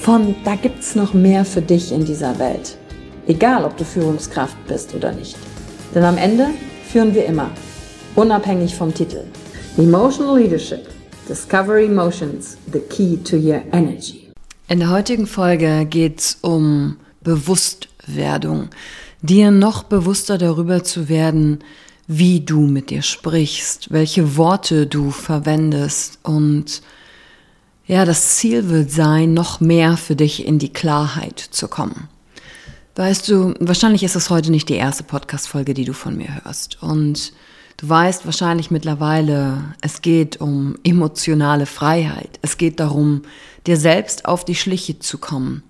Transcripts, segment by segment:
von da gibt's noch mehr für dich in dieser Welt. Egal, ob du Führungskraft bist oder nicht. Denn am Ende führen wir immer, unabhängig vom Titel. Emotional Leadership. Discover Emotions, the key to your energy. In der heutigen Folge geht's um Bewusstwerdung. Dir noch bewusster darüber zu werden, wie du mit dir sprichst, welche Worte du verwendest und ja, das Ziel wird sein, noch mehr für dich in die Klarheit zu kommen. Weißt du, wahrscheinlich ist es heute nicht die erste Podcast-Folge, die du von mir hörst. Und du weißt wahrscheinlich mittlerweile, es geht um emotionale Freiheit. Es geht darum, dir selbst auf die Schliche zu kommen.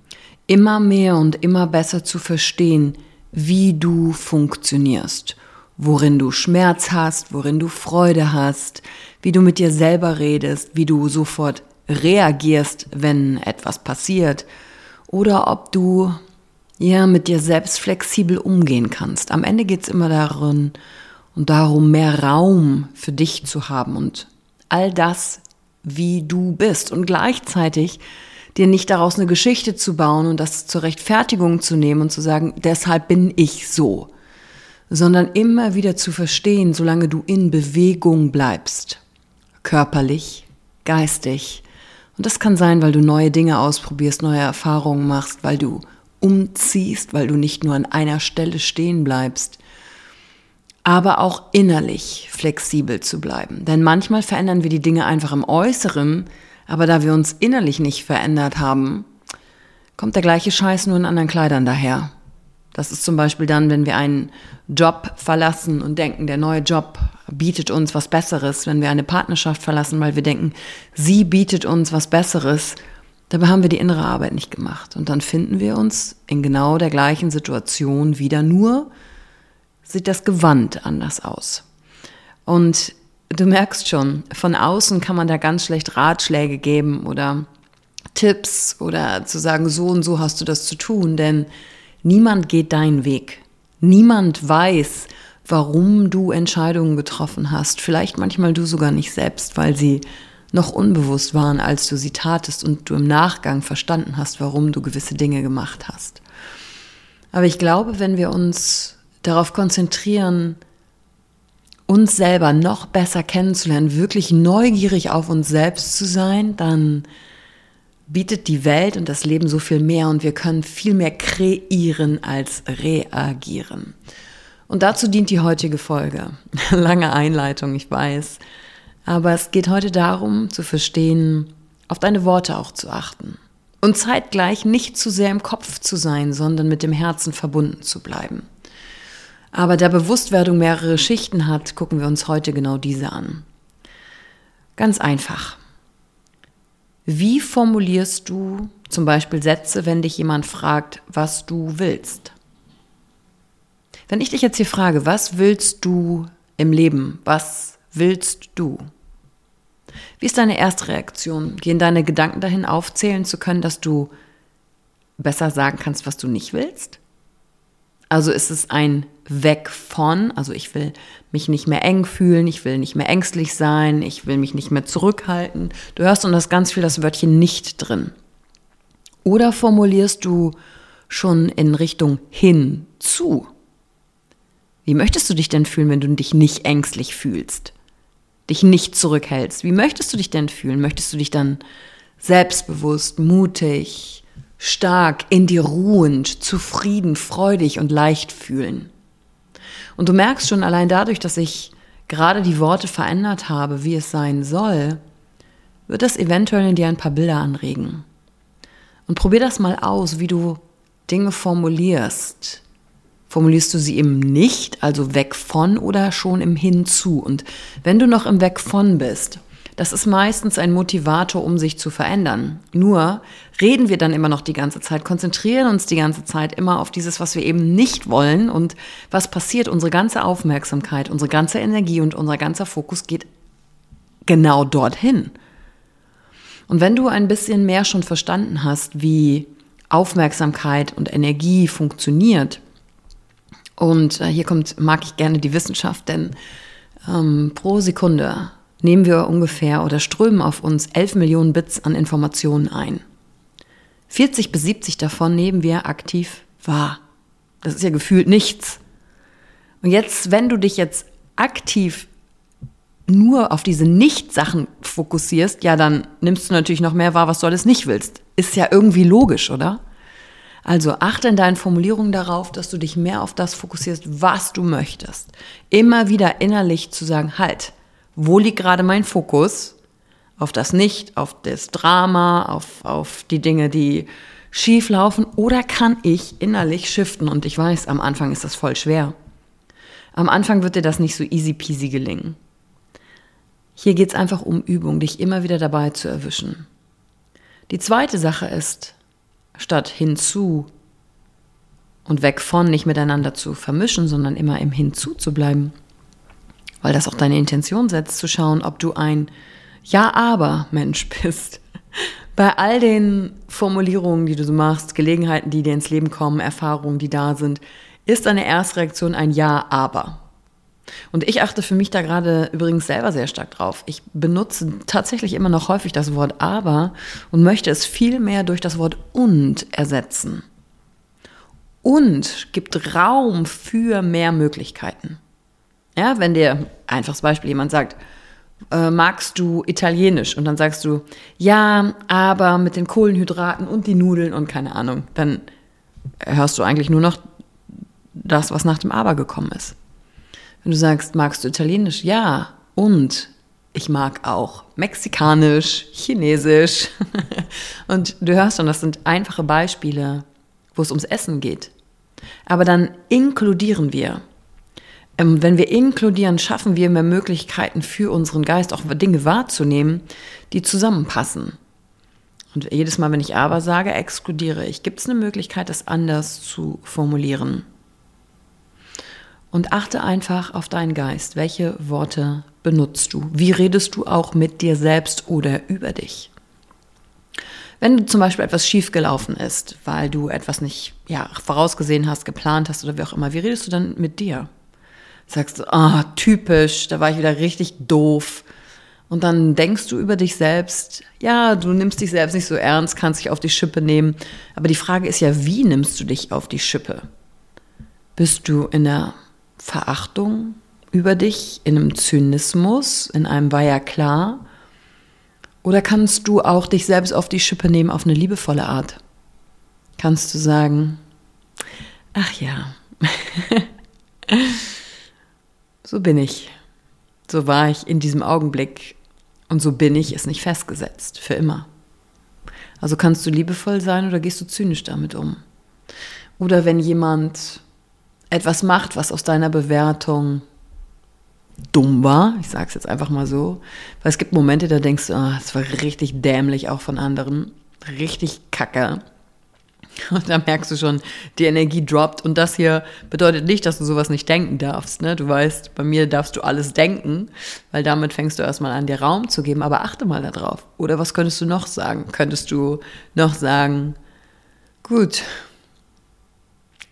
Immer mehr und immer besser zu verstehen, wie du funktionierst. Worin du Schmerz hast, worin du Freude hast, wie du mit dir selber redest, wie du sofort reagierst, wenn etwas passiert. Oder ob du ja mit dir selbst flexibel umgehen kannst. Am Ende geht es immer darin und darum, mehr Raum für dich zu haben und all das, wie du bist. Und gleichzeitig dir nicht daraus eine Geschichte zu bauen und das zur Rechtfertigung zu nehmen und zu sagen, deshalb bin ich so, sondern immer wieder zu verstehen, solange du in Bewegung bleibst, körperlich, geistig, und das kann sein, weil du neue Dinge ausprobierst, neue Erfahrungen machst, weil du umziehst, weil du nicht nur an einer Stelle stehen bleibst, aber auch innerlich flexibel zu bleiben. Denn manchmal verändern wir die Dinge einfach im Äußeren, aber da wir uns innerlich nicht verändert haben, kommt der gleiche Scheiß nur in anderen Kleidern daher. Das ist zum Beispiel dann, wenn wir einen Job verlassen und denken, der neue Job bietet uns was Besseres, wenn wir eine Partnerschaft verlassen, weil wir denken, sie bietet uns was Besseres, dabei haben wir die innere Arbeit nicht gemacht. Und dann finden wir uns in genau der gleichen Situation wieder, nur sieht das Gewand anders aus. Und du merkst schon, von außen kann man da ganz schlecht Ratschläge geben oder Tipps oder zu sagen, so und so hast du das zu tun, denn niemand geht deinen Weg. Niemand weiß, warum du Entscheidungen getroffen hast. Vielleicht manchmal du sogar nicht selbst, weil sie noch unbewusst waren, als du sie tatest und du im Nachgang verstanden hast, warum du gewisse Dinge gemacht hast. Aber ich glaube, wenn wir uns darauf konzentrieren, uns selber noch besser kennenzulernen, wirklich neugierig auf uns selbst zu sein, dann bietet die Welt und das Leben so viel mehr und wir können viel mehr kreieren als reagieren. Und dazu dient die heutige Folge. Lange Einleitung, ich weiß. Aber es geht heute darum zu verstehen, auf deine Worte auch zu achten. Und zeitgleich nicht zu sehr im Kopf zu sein, sondern mit dem Herzen verbunden zu bleiben. Aber da Bewusstwerdung mehrere Schichten hat, gucken wir uns heute genau diese an. Ganz einfach. Wie formulierst du zum Beispiel Sätze, wenn dich jemand fragt, was du willst? Wenn ich dich jetzt hier frage, was willst du im Leben? Was willst du? Wie ist deine erste Reaktion? Gehen deine Gedanken dahin aufzählen zu können, dass du besser sagen kannst, was du nicht willst? Also ist es ein Weg von, also ich will mich nicht mehr eng fühlen, ich will nicht mehr ängstlich sein, ich will mich nicht mehr zurückhalten. Du hörst und das ganz viel das Wörtchen nicht drin. Oder formulierst du schon in Richtung hinzu? Wie möchtest du dich denn fühlen, wenn du dich nicht ängstlich fühlst? Dich nicht zurückhältst? Wie möchtest du dich denn fühlen? Möchtest du dich dann selbstbewusst, mutig, stark, in dir ruhend, zufrieden, freudig und leicht fühlen? Und du merkst schon allein dadurch, dass ich gerade die Worte verändert habe, wie es sein soll, wird das eventuell in dir ein paar Bilder anregen. Und probier das mal aus, wie du Dinge formulierst, formulierst du sie eben nicht, also weg von oder schon im Hinzu. Und wenn du noch im Weg von bist, das ist meistens ein Motivator, um sich zu verändern. Nur reden wir dann immer noch die ganze Zeit, konzentrieren uns die ganze Zeit immer auf dieses, was wir eben nicht wollen. Und was passiert? Unsere ganze Aufmerksamkeit, unsere ganze Energie und unser ganzer Fokus geht genau dorthin. Und wenn du ein bisschen mehr schon verstanden hast, wie Aufmerksamkeit und Energie funktioniert, und äh, hier kommt, mag ich gerne die Wissenschaft, denn ähm, pro Sekunde nehmen wir ungefähr oder strömen auf uns 11 Millionen Bits an Informationen ein. 40 bis 70 davon nehmen wir aktiv wahr. Das ist ja gefühlt nichts. Und jetzt, wenn du dich jetzt aktiv nur auf diese Nicht-Sachen fokussierst, ja, dann nimmst du natürlich noch mehr wahr, was du alles nicht willst. Ist ja irgendwie logisch, oder? Also achte in deinen Formulierungen darauf, dass du dich mehr auf das fokussierst, was du möchtest. Immer wieder innerlich zu sagen, halt, wo liegt gerade mein Fokus? Auf das Nicht, auf das Drama, auf, auf die Dinge, die schief laufen? Oder kann ich innerlich shiften? Und ich weiß, am Anfang ist das voll schwer. Am Anfang wird dir das nicht so easy peasy gelingen. Hier geht es einfach um Übung, dich immer wieder dabei zu erwischen. Die zweite Sache ist, statt hinzu und weg von nicht miteinander zu vermischen, sondern immer im Hinzu zu bleiben. Weil das auch deine Intention setzt, zu schauen, ob du ein Ja-Aber-Mensch bist. Bei all den Formulierungen, die du so machst, Gelegenheiten, die dir ins Leben kommen, Erfahrungen, die da sind, ist deine erste Reaktion ein Ja-Aber. Und ich achte für mich da gerade übrigens selber sehr stark drauf. Ich benutze tatsächlich immer noch häufig das Wort aber und möchte es viel mehr durch das Wort und ersetzen. Und gibt Raum für mehr Möglichkeiten. Ja, wenn dir, einfaches Beispiel, jemand sagt, äh, magst du Italienisch? Und dann sagst du, ja, aber mit den Kohlenhydraten und die Nudeln und keine Ahnung, dann hörst du eigentlich nur noch das, was nach dem Aber gekommen ist. Wenn du sagst, magst du Italienisch? Ja. Und ich mag auch Mexikanisch, Chinesisch. und du hörst schon, das sind einfache Beispiele, wo es ums Essen geht. Aber dann inkludieren wir. Ähm, wenn wir inkludieren, schaffen wir mehr Möglichkeiten für unseren Geist, auch Dinge wahrzunehmen, die zusammenpassen. Und jedes Mal, wenn ich aber sage, exkludiere ich. Gibt es eine Möglichkeit, das anders zu formulieren? Und achte einfach auf deinen Geist. Welche Worte benutzt du? Wie redest du auch mit dir selbst oder über dich? Wenn zum Beispiel etwas schiefgelaufen ist, weil du etwas nicht ja, vorausgesehen hast, geplant hast oder wie auch immer, wie redest du dann mit dir? Sagst du, ah, typisch, da war ich wieder richtig doof. Und dann denkst du über dich selbst, ja, du nimmst dich selbst nicht so ernst, kannst dich auf die Schippe nehmen. Aber die Frage ist ja, wie nimmst du dich auf die Schippe? Bist du in der Verachtung über dich, in einem Zynismus, in einem war ja klar? Oder kannst du auch dich selbst auf die Schippe nehmen auf eine liebevolle Art? Kannst du sagen, ach ja, so bin ich, so war ich in diesem Augenblick und so bin ich, ist nicht festgesetzt, für immer. Also kannst du liebevoll sein oder gehst du zynisch damit um? Oder wenn jemand etwas macht, was aus deiner Bewertung dumm war, ich sage es jetzt einfach mal so, weil es gibt Momente, da denkst du, oh, das war richtig dämlich auch von anderen, richtig kacke. Und da merkst du schon, die Energie droppt. Und das hier bedeutet nicht, dass du sowas nicht denken darfst. Ne? Du weißt, bei mir darfst du alles denken, weil damit fängst du erstmal an, dir Raum zu geben. Aber achte mal darauf. Oder was könntest du noch sagen? Könntest du noch sagen, gut,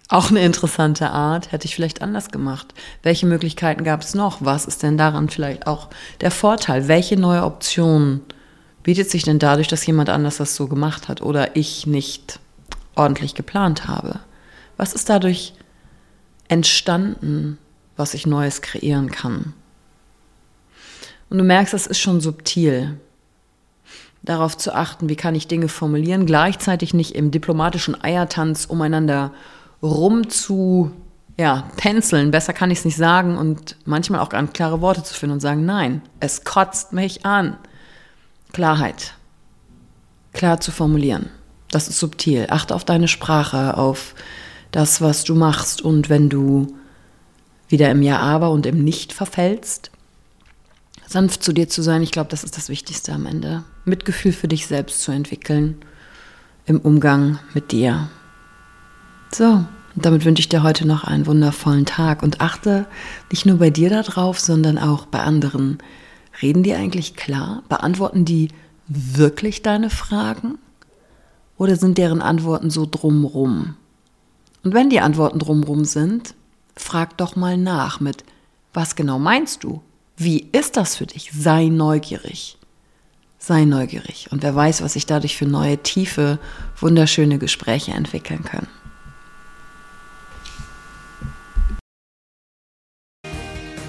Auch eine interessante Art, hätte ich vielleicht anders gemacht. Welche Möglichkeiten gab es noch? Was ist denn daran vielleicht auch der Vorteil? Welche neue Option bietet sich denn dadurch, dass jemand anders das so gemacht hat oder ich nicht ordentlich geplant habe? Was ist dadurch entstanden, was ich Neues kreieren kann? Und du merkst, das ist schon subtil. Darauf zu achten, wie kann ich Dinge formulieren, gleichzeitig nicht im diplomatischen Eiertanz umeinander rum zu ja, tänzeln, besser kann ich es nicht sagen und manchmal auch ganz klare Worte zu finden und sagen, nein, es kotzt mich an. Klarheit. Klar zu formulieren. Das ist subtil. Achte auf deine Sprache, auf das, was du machst und wenn du wieder im Ja aber und im Nicht verfällst, sanft zu dir zu sein, ich glaube, das ist das Wichtigste am Ende. Mitgefühl für dich selbst zu entwickeln im Umgang mit dir. So, und damit wünsche ich dir heute noch einen wundervollen Tag und achte nicht nur bei dir darauf, sondern auch bei anderen. Reden die eigentlich klar? Beantworten die wirklich deine Fragen? Oder sind deren Antworten so drumrum? Und wenn die Antworten drumrum sind, frag doch mal nach mit, was genau meinst du? Wie ist das für dich? Sei neugierig. Sei neugierig. Und wer weiß, was sich dadurch für neue, tiefe, wunderschöne Gespräche entwickeln können.